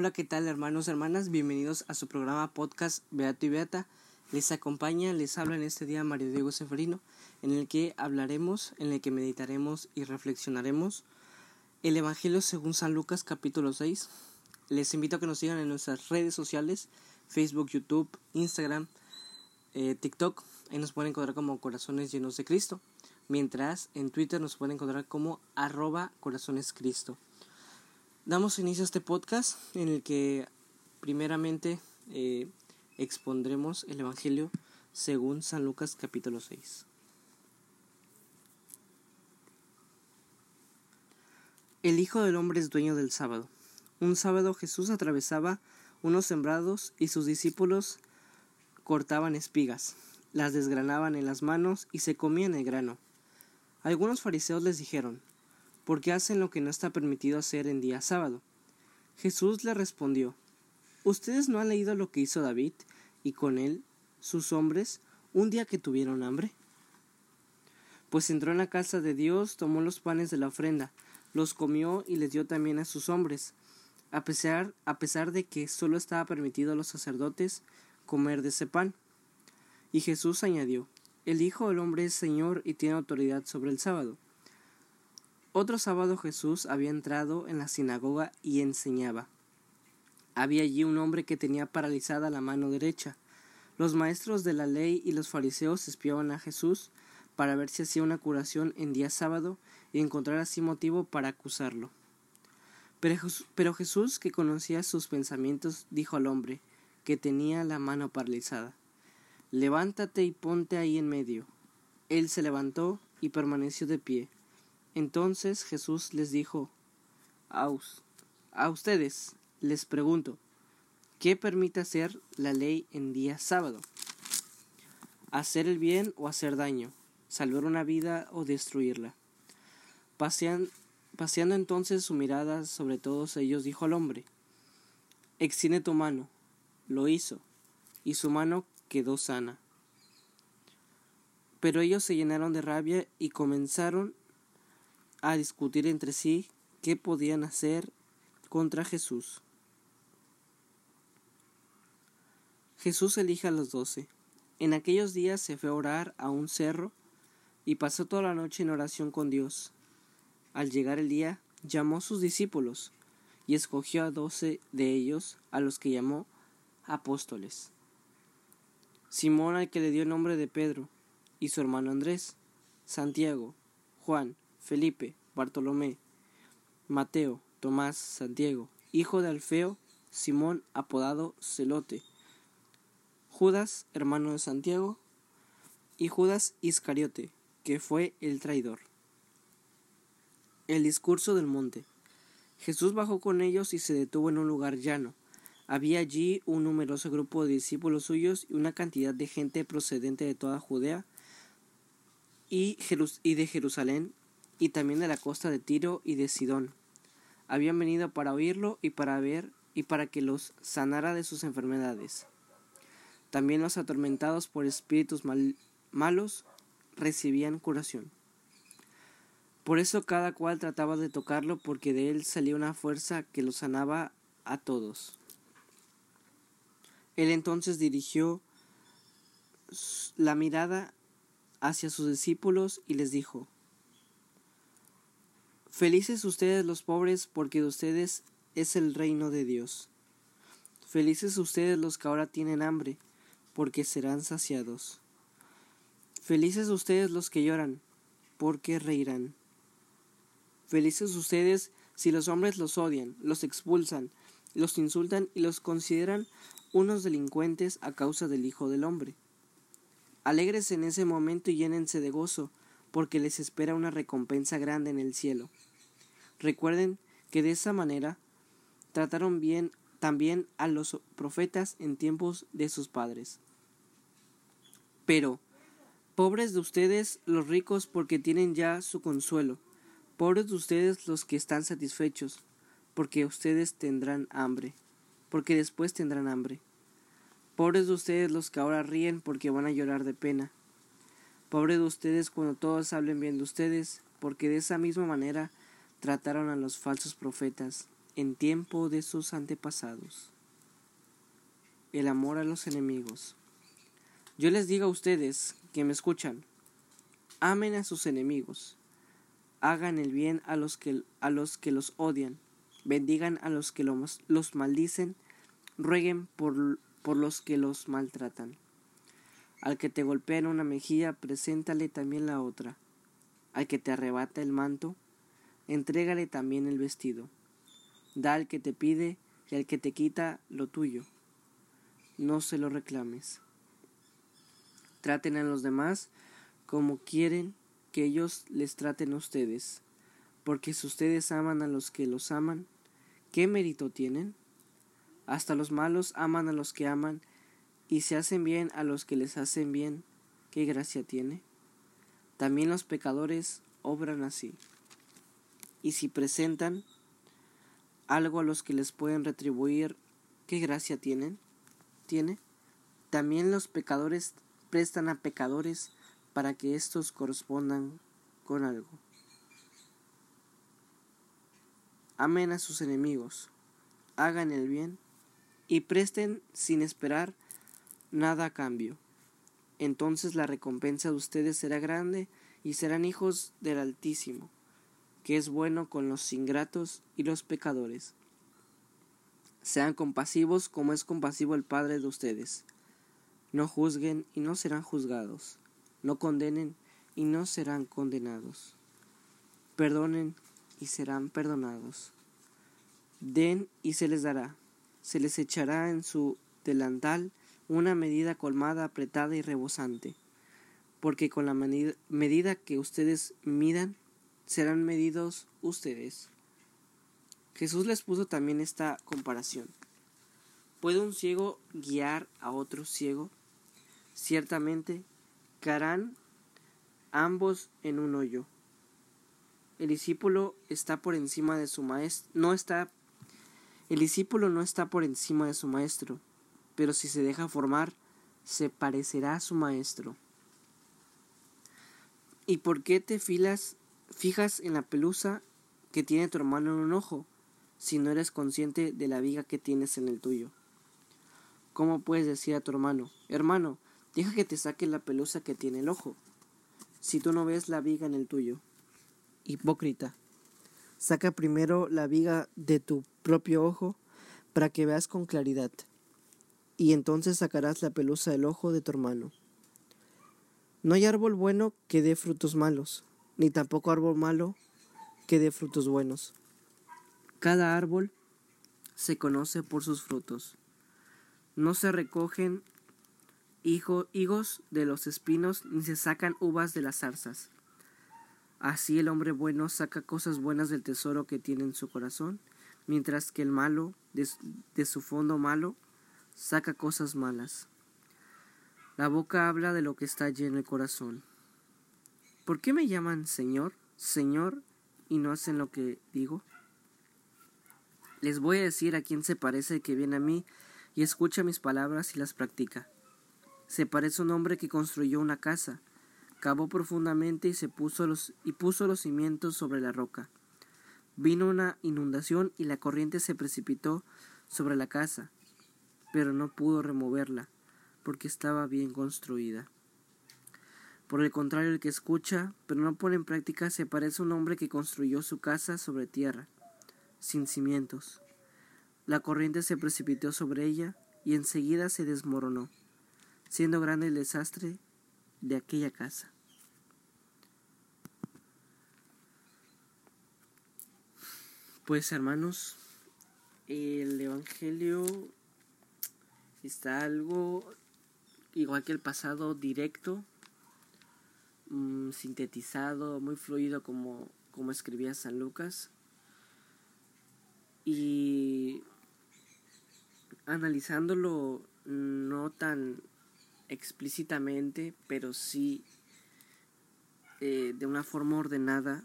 Hola, ¿qué tal hermanos hermanas? Bienvenidos a su programa podcast Beato y Beata. Les acompaña, les habla en este día Mario Diego Seferino, en el que hablaremos, en el que meditaremos y reflexionaremos el Evangelio según San Lucas capítulo 6. Les invito a que nos sigan en nuestras redes sociales, Facebook, YouTube, Instagram, eh, TikTok. Ahí nos pueden encontrar como Corazones Llenos de Cristo. Mientras en Twitter nos pueden encontrar como arroba Corazones Cristo. Damos inicio a este podcast en el que primeramente eh, expondremos el Evangelio según San Lucas capítulo 6. El Hijo del Hombre es dueño del sábado. Un sábado Jesús atravesaba unos sembrados y sus discípulos cortaban espigas, las desgranaban en las manos y se comían el grano. Algunos fariseos les dijeron, porque hacen lo que no está permitido hacer en día sábado. Jesús le respondió, ¿Ustedes no han leído lo que hizo David y con él sus hombres un día que tuvieron hambre? Pues entró en la casa de Dios, tomó los panes de la ofrenda, los comió y les dio también a sus hombres, a pesar, a pesar de que solo estaba permitido a los sacerdotes comer de ese pan. Y Jesús añadió, El Hijo del Hombre es Señor y tiene autoridad sobre el sábado. Otro sábado Jesús había entrado en la sinagoga y enseñaba. Había allí un hombre que tenía paralizada la mano derecha. Los maestros de la ley y los fariseos espiaban a Jesús para ver si hacía una curación en día sábado y encontrar así motivo para acusarlo. Pero Jesús, que conocía sus pensamientos, dijo al hombre, que tenía la mano paralizada, Levántate y ponte ahí en medio. Él se levantó y permaneció de pie. Entonces Jesús les dijo, a, ustedes les pregunto, ¿qué permite hacer la ley en día sábado? ¿Hacer el bien o hacer daño? ¿Salvar una vida o destruirla? paseando entonces su mirada sobre todos ellos, dijo al hombre, Extiende tu mano. Lo hizo, y su mano quedó sana. Pero ellos se llenaron de rabia y comenzaron a discutir entre sí qué podían hacer contra Jesús. Jesús elige a los doce. En aquellos días se fue a orar a un cerro y pasó toda la noche en oración con Dios. Al llegar el día, llamó a sus discípulos y escogió a doce de ellos, a los que llamó apóstoles. Simón al que le dio el nombre de Pedro, y su hermano Andrés, Santiago, Juan, Felipe, Bartolomé, Mateo, Tomás, Santiago, hijo de Alfeo, Simón apodado Celote, Judas, hermano de Santiago, y Judas Iscariote, que fue el traidor. El discurso del monte. Jesús bajó con ellos y se detuvo en un lugar llano. Había allí un numeroso grupo de discípulos suyos y una cantidad de gente procedente de toda Judea y, de Jerusalén y también de la costa de Tiro y de Sidón. Habían venido para oírlo y para ver y para que los sanara de sus enfermedades. También los atormentados por espíritus malos recibían curación. Por eso cada cual trataba de tocarlo porque de él salía una fuerza que lo sanaba a todos. Él entonces dirigió la mirada hacia sus discípulos y les dijo, Felices ustedes los pobres, porque de ustedes es el reino de Dios. Felices ustedes los que ahora tienen hambre, porque serán saciados. Felices ustedes los que lloran, porque reirán. Felices ustedes si los hombres los odian, los expulsan, los insultan y los consideran unos delincuentes a causa del Hijo del Hombre. Alegres en ese momento y llénense de gozo, porque les espera una recompensa grande en el cielo. Recuerden que de esa manera trataron bien también a los profetas en tiempos de sus padres. Pero, pobres de ustedes los ricos porque tienen ya su consuelo, pobres de ustedes los que están satisfechos, porque ustedes tendrán hambre, porque después tendrán hambre. Pobres de ustedes los que ahora ríen porque van a llorar de pena. Pobres de ustedes cuando todos hablen bien de ustedes, porque de esa misma manera trataron a los falsos profetas en tiempo de sus antepasados. El amor a los enemigos. Yo les digo a ustedes que me escuchan, amen a sus enemigos, hagan el bien a los que, a los, que los odian, bendigan a los que los, los maldicen, rueguen por, por los que los maltratan. Al que te golpea en una mejilla, preséntale también la otra. Al que te arrebata el manto, entrégale también el vestido. Da al que te pide y al que te quita lo tuyo. No se lo reclames. Traten a los demás como quieren que ellos les traten a ustedes. Porque si ustedes aman a los que los aman, ¿qué mérito tienen? Hasta los malos aman a los que aman, y se hacen bien a los que les hacen bien, ¿qué gracia tiene? También los pecadores obran así. Y si presentan algo a los que les pueden retribuir, ¿qué gracia tienen? ¿Tiene? También los pecadores prestan a pecadores para que éstos correspondan con algo. Amen a sus enemigos, hagan el bien y presten sin esperar nada a cambio. Entonces la recompensa de ustedes será grande y serán hijos del Altísimo que es bueno con los ingratos y los pecadores. Sean compasivos como es compasivo el Padre de ustedes. No juzguen y no serán juzgados. No condenen y no serán condenados. Perdonen y serán perdonados. Den y se les dará. Se les echará en su delantal una medida colmada, apretada y rebosante. Porque con la medida que ustedes midan, serán medidos ustedes. Jesús les puso también esta comparación. ¿Puede un ciego guiar a otro ciego? Ciertamente caerán ambos en un hoyo. El discípulo está por encima de su maestro, no está el discípulo no está por encima de su maestro, pero si se deja formar, se parecerá a su maestro. ¿Y por qué te filas fijas en la pelusa que tiene tu hermano en un ojo, si no eres consciente de la viga que tienes en el tuyo. ¿Cómo puedes decir a tu hermano, hermano, deja que te saque la pelusa que tiene el ojo, si tú no ves la viga en el tuyo? Hipócrita, saca primero la viga de tu propio ojo para que veas con claridad, y entonces sacarás la pelusa del ojo de tu hermano. No hay árbol bueno que dé frutos malos, ni tampoco árbol malo que dé frutos buenos. Cada árbol se conoce por sus frutos. No se recogen higos de los espinos, ni se sacan uvas de las zarzas. Así el hombre bueno saca cosas buenas del tesoro que tiene en su corazón, mientras que el malo, de, de su fondo malo, saca cosas malas. La boca habla de lo que está lleno el corazón. ¿Por qué me llaman Señor, Señor y no hacen lo que digo? Les voy a decir a quién se parece que viene a mí y escucha mis palabras y las practica. Se parece a un hombre que construyó una casa, cavó profundamente y se puso los y puso los cimientos sobre la roca. Vino una inundación y la corriente se precipitó sobre la casa, pero no pudo removerla porque estaba bien construida. Por el contrario, el que escucha, pero no pone en práctica, se parece a un hombre que construyó su casa sobre tierra, sin cimientos. La corriente se precipitó sobre ella y enseguida se desmoronó, siendo grande el desastre de aquella casa. Pues hermanos, el Evangelio está algo igual que el pasado directo, Mm, sintetizado, muy fluido como, como escribía San Lucas. Y analizándolo no tan explícitamente, pero sí eh, de una forma ordenada.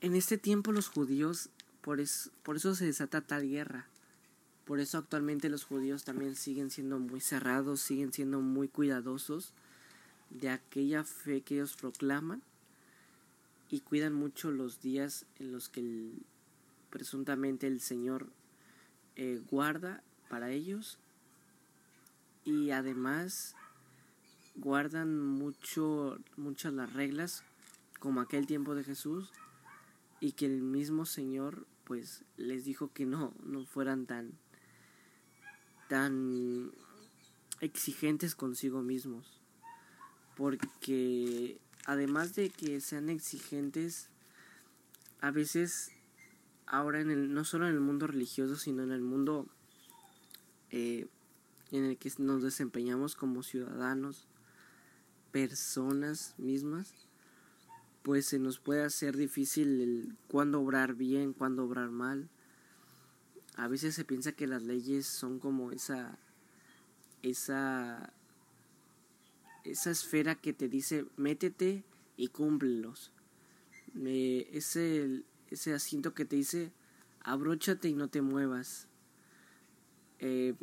En este tiempo los judíos, por, por eso se desata tal guerra. Por eso actualmente los judíos también siguen siendo muy cerrados, siguen siendo muy cuidadosos de aquella fe que ellos proclaman y cuidan mucho los días en los que presuntamente el Señor eh, guarda para ellos y además guardan mucho muchas las reglas como aquel tiempo de Jesús y que el mismo Señor pues les dijo que no no fueran tan tan exigentes consigo mismos porque además de que sean exigentes a veces ahora en el no solo en el mundo religioso sino en el mundo eh, en el que nos desempeñamos como ciudadanos personas mismas pues se nos puede hacer difícil el cuándo obrar bien cuándo obrar mal. A veces se piensa que las leyes son como esa esa esa esfera que te dice métete y cúmplelos. ese, ese asiento que te dice abróchate y no te muevas. Eh,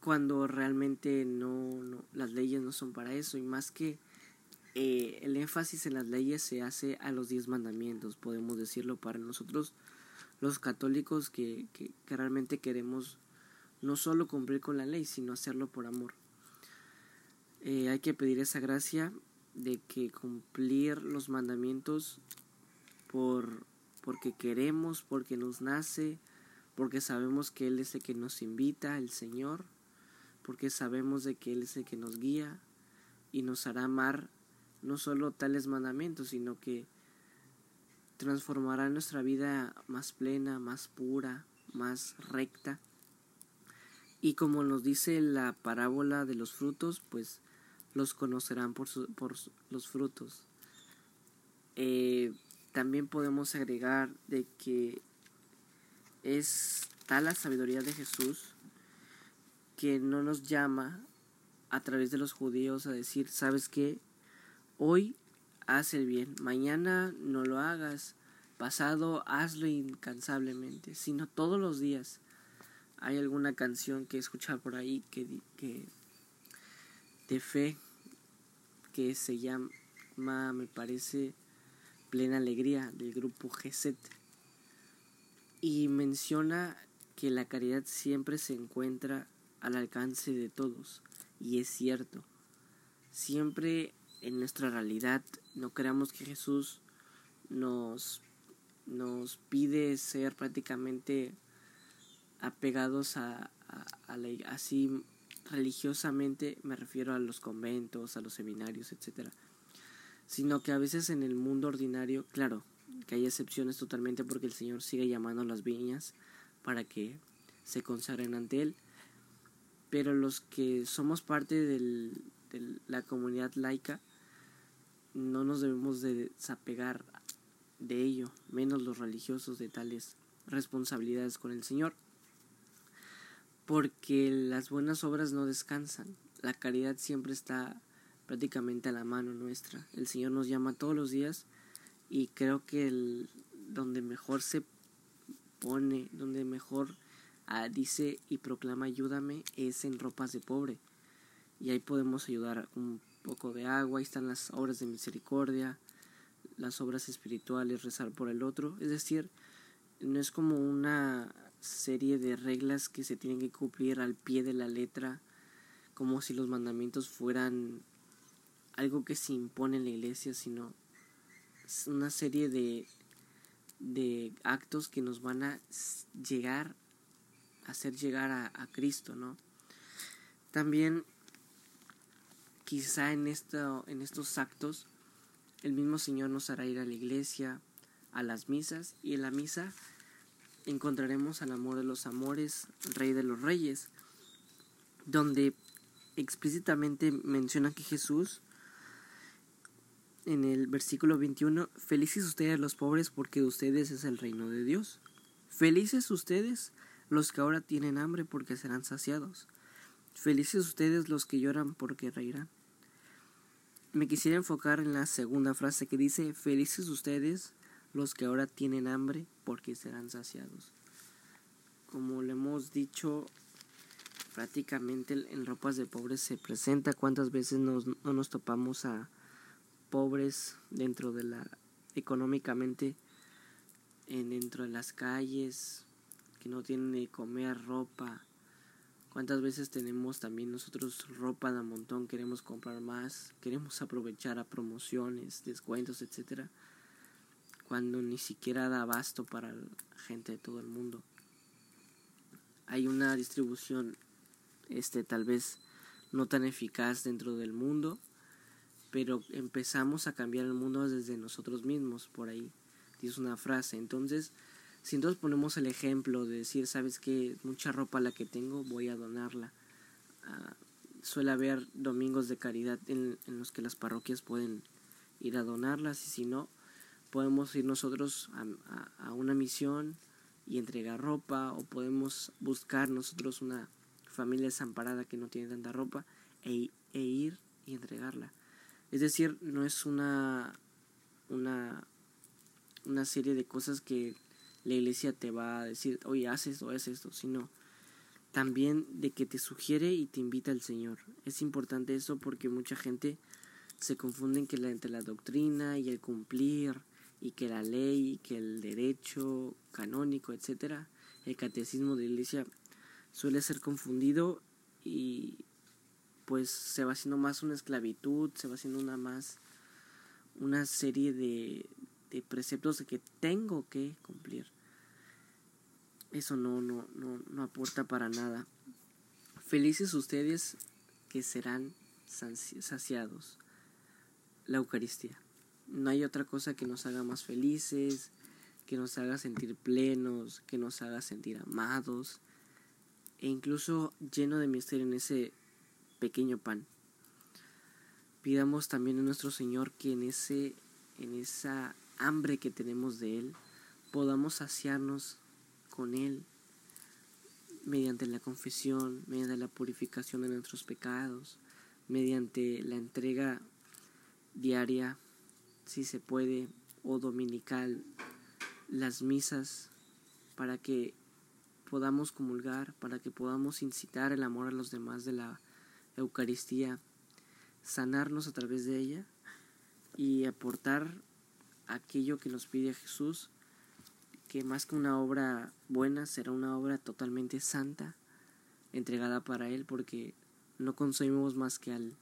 cuando realmente no, no, las leyes no son para eso y más que eh, el énfasis en las leyes se hace a los diez mandamientos, podemos decirlo para nosotros los católicos que, que, que realmente queremos no solo cumplir con la ley, sino hacerlo por amor. Eh, hay que pedir esa gracia de que cumplir los mandamientos por porque queremos, porque nos nace, porque sabemos que Él es el que nos invita, el Señor, porque sabemos de que Él es el que nos guía y nos hará amar no solo tales mandamientos, sino que transformará nuestra vida más plena, más pura, más recta. Y como nos dice la parábola de los frutos, pues los conocerán por, por los frutos. Eh, también podemos agregar de que es tal la sabiduría de Jesús que no nos llama a través de los judíos a decir, ¿sabes qué? Hoy haz el bien, mañana no lo hagas, pasado hazlo incansablemente, sino todos los días. Hay alguna canción que he escuchado por ahí que, que de fe que se llama, me parece, Plena Alegría del grupo GZ. Y menciona que la caridad siempre se encuentra al alcance de todos. Y es cierto. Siempre en nuestra realidad no creamos que Jesús nos, nos pide ser prácticamente apegados a, a, a la, así religiosamente me refiero a los conventos, a los seminarios, etcétera, sino que a veces en el mundo ordinario, claro, que hay excepciones totalmente porque el Señor sigue llamando a las viñas para que se consagren ante Él, pero los que somos parte de la comunidad laica no nos debemos de desapegar de ello, menos los religiosos de tales responsabilidades con el Señor porque las buenas obras no descansan. La caridad siempre está prácticamente a la mano nuestra. El Señor nos llama todos los días y creo que el, donde mejor se pone, donde mejor ah, dice y proclama ayúdame es en ropas de pobre. Y ahí podemos ayudar un poco de agua, ahí están las obras de misericordia, las obras espirituales, rezar por el otro. Es decir, no es como una serie de reglas que se tienen que cumplir al pie de la letra, como si los mandamientos fueran algo que se impone en la iglesia, sino una serie de, de actos que nos van a llegar, a hacer llegar a, a Cristo, ¿no? También quizá en, esto, en estos actos el mismo Señor nos hará ir a la iglesia, a las misas, y en la misa encontraremos al amor de los amores, rey de los reyes, donde explícitamente menciona que Jesús, en el versículo 21, felices ustedes los pobres porque de ustedes es el reino de Dios. Felices ustedes los que ahora tienen hambre porque serán saciados. Felices ustedes los que lloran porque reirán. Me quisiera enfocar en la segunda frase que dice, felices ustedes los que ahora tienen hambre porque serán saciados. Como le hemos dicho, prácticamente en ropas de pobres se presenta cuántas veces nos, no nos topamos a pobres dentro de la económicamente en, dentro de las calles, que no tienen ni comer, ropa. ¿Cuántas veces tenemos también nosotros ropa de montón, queremos comprar más, queremos aprovechar a promociones, descuentos, etcétera, cuando ni siquiera da abasto para la gente de todo el mundo? Hay una distribución este tal vez no tan eficaz dentro del mundo, pero empezamos a cambiar el mundo desde nosotros mismos, por ahí. Es una frase. Entonces, si entonces ponemos el ejemplo de decir, sabes que mucha ropa la que tengo, voy a donarla. Ah, suele haber domingos de caridad en, los que las parroquias pueden ir a donarlas y si no, podemos ir nosotros a, a una misión y entregar ropa o podemos buscar nosotros una familia desamparada que no tiene tanta ropa e, e, ir y entregarla. Es decir, no es una, una, una serie de cosas que la iglesia te va a decir, oye, haz esto, haz esto, sino también de que te sugiere y te invita al Señor. Es importante eso porque mucha gente se confunde entre la doctrina y el cumplir y que la ley, que el derecho canónico, etcétera, el catecismo de iglesia suele ser confundido y pues se va haciendo más una esclavitud, se va haciendo una más una serie de, de preceptos que tengo que cumplir. Eso no, no, no, no aporta para nada. Felices ustedes que serán saciados. La Eucaristía. No hay otra cosa que nos haga más felices, que nos haga sentir plenos, que nos haga sentir amados, e incluso lleno de misterio en ese pequeño pan. Pidamos también a nuestro Señor que en ese en esa hambre que tenemos de él podamos saciarnos con él mediante la confesión, mediante la purificación de nuestros pecados, mediante la entrega diaria, si se puede, o dominical, las misas, para que podamos comulgar, para que podamos incitar el amor a los demás de la Eucaristía, sanarnos a través de ella y aportar aquello que nos pide Jesús, que más que una obra buena será una obra totalmente santa, entregada para Él, porque no consumimos más que al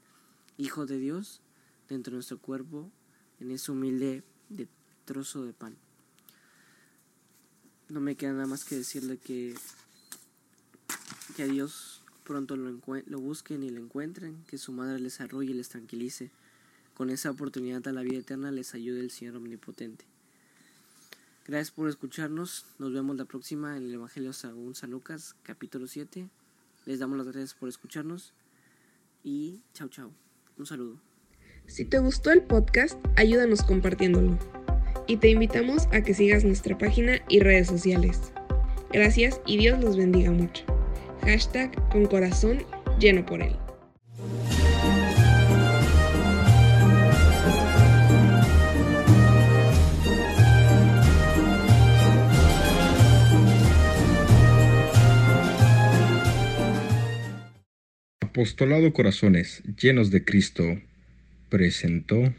Hijo de Dios dentro de nuestro cuerpo en ese humilde de trozo de pan no me queda nada más que decirle que, que a Dios pronto lo, lo busquen y lo encuentren, que su madre les arrolle y les tranquilice. Con esa oportunidad a la vida eterna les ayude el Señor Omnipotente. Gracias por escucharnos. Nos vemos la próxima en el Evangelio según San Lucas, capítulo 7. Les damos las gracias por escucharnos y chao chao. Un saludo. Si te gustó el podcast, ayúdanos compartiéndolo y te invitamos a que sigas nuestra página y redes sociales. Gracias y Dios los bendiga mucho. Hashtag con corazón lleno por él. Apostolado Corazones llenos de Cristo presentó